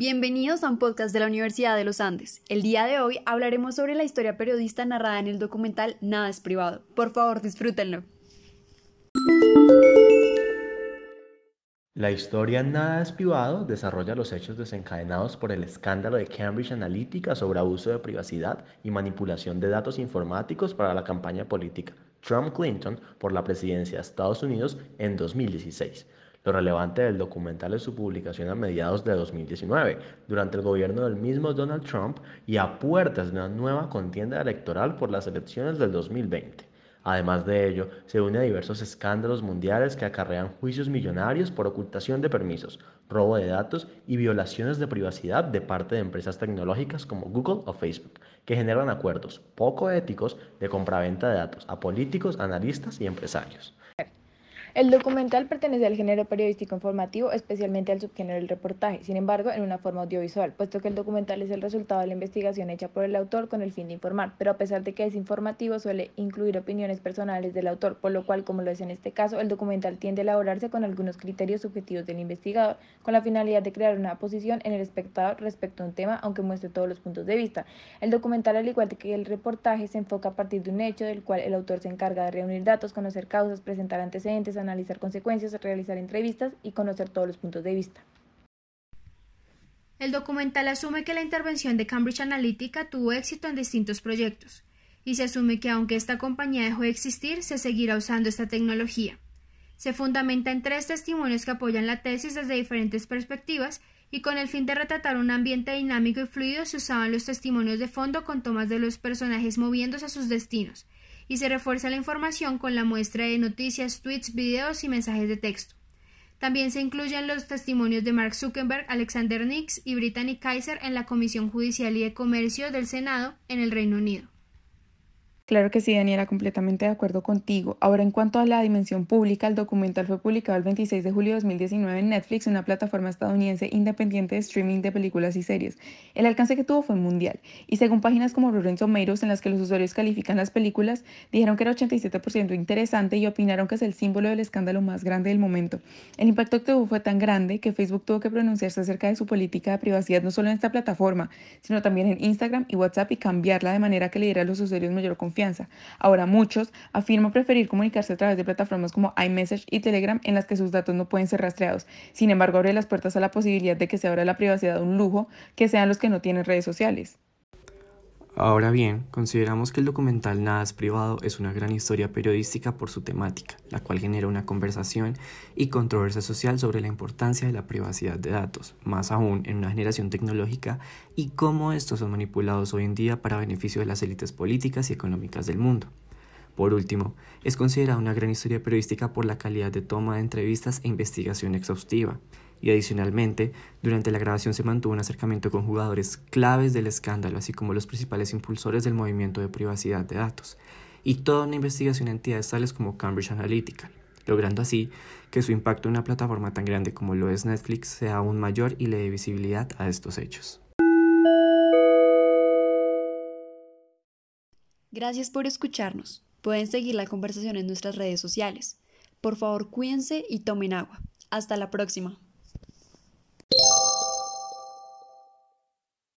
Bienvenidos a un podcast de la Universidad de los Andes. El día de hoy hablaremos sobre la historia periodista narrada en el documental Nada es privado. Por favor, disfrútenlo. La historia Nada es privado desarrolla los hechos desencadenados por el escándalo de Cambridge Analytica sobre abuso de privacidad y manipulación de datos informáticos para la campaña política Trump-Clinton por la presidencia de Estados Unidos en 2016. Lo relevante del documental es su publicación a mediados de 2019, durante el gobierno del mismo Donald Trump y a puertas de una nueva contienda electoral por las elecciones del 2020. Además de ello, se une a diversos escándalos mundiales que acarrean juicios millonarios por ocultación de permisos, robo de datos y violaciones de privacidad de parte de empresas tecnológicas como Google o Facebook, que generan acuerdos poco éticos de compraventa de datos a políticos, analistas y empresarios. El documental pertenece al género periodístico informativo, especialmente al subgénero del reportaje, sin embargo, en una forma audiovisual, puesto que el documental es el resultado de la investigación hecha por el autor con el fin de informar, pero a pesar de que es informativo, suele incluir opiniones personales del autor, por lo cual, como lo es en este caso, el documental tiende a elaborarse con algunos criterios subjetivos del investigador, con la finalidad de crear una posición en el espectador respecto a un tema, aunque muestre todos los puntos de vista. El documental, al igual que el reportaje, se enfoca a partir de un hecho del cual el autor se encarga de reunir datos, conocer causas, presentar antecedentes, analizar consecuencias, realizar entrevistas y conocer todos los puntos de vista. El documental asume que la intervención de Cambridge Analytica tuvo éxito en distintos proyectos, y se asume que aunque esta compañía dejó de existir, se seguirá usando esta tecnología. Se fundamenta en tres testimonios que apoyan la tesis desde diferentes perspectivas y con el fin de retratar un ambiente dinámico y fluido se usaban los testimonios de fondo con tomas de los personajes moviéndose a sus destinos, y se refuerza la información con la muestra de noticias, tweets, videos y mensajes de texto. También se incluyen los testimonios de Mark Zuckerberg, Alexander Nix y Brittany Kaiser en la Comisión Judicial y de Comercio del Senado en el Reino Unido. Claro que sí, Daniela, completamente de acuerdo contigo. Ahora, en cuanto a la dimensión pública, el documental fue publicado el 26 de julio de 2019 en Netflix, una plataforma estadounidense independiente de streaming de películas y series. El alcance que tuvo fue mundial, y según páginas como Rotten Tomatoes, en las que los usuarios califican las películas, dijeron que era 87% interesante y opinaron que es el símbolo del escándalo más grande del momento. El impacto que tuvo fue tan grande que Facebook tuvo que pronunciarse acerca de su política de privacidad no solo en esta plataforma, sino también en Instagram y WhatsApp y cambiarla de manera que le diera a los usuarios mayor confianza Ahora muchos afirman preferir comunicarse a través de plataformas como iMessage y Telegram en las que sus datos no pueden ser rastreados. Sin embargo, abre las puertas a la posibilidad de que se abra la privacidad un lujo que sean los que no tienen redes sociales. Ahora bien, consideramos que el documental Nada es privado es una gran historia periodística por su temática, la cual genera una conversación y controversia social sobre la importancia de la privacidad de datos, más aún en una generación tecnológica y cómo estos son manipulados hoy en día para beneficio de las élites políticas y económicas del mundo. Por último, es considerada una gran historia periodística por la calidad de toma de entrevistas e investigación exhaustiva, y adicionalmente, durante la grabación se mantuvo un acercamiento con jugadores claves del escándalo, así como los principales impulsores del movimiento de privacidad de datos, y toda una investigación en entidades tales como Cambridge Analytica, logrando así que su impacto en una plataforma tan grande como lo es Netflix sea aún mayor y le dé visibilidad a estos hechos. Gracias por escucharnos. Pueden seguir la conversación en nuestras redes sociales. Por favor, cuídense y tomen agua. Hasta la próxima. you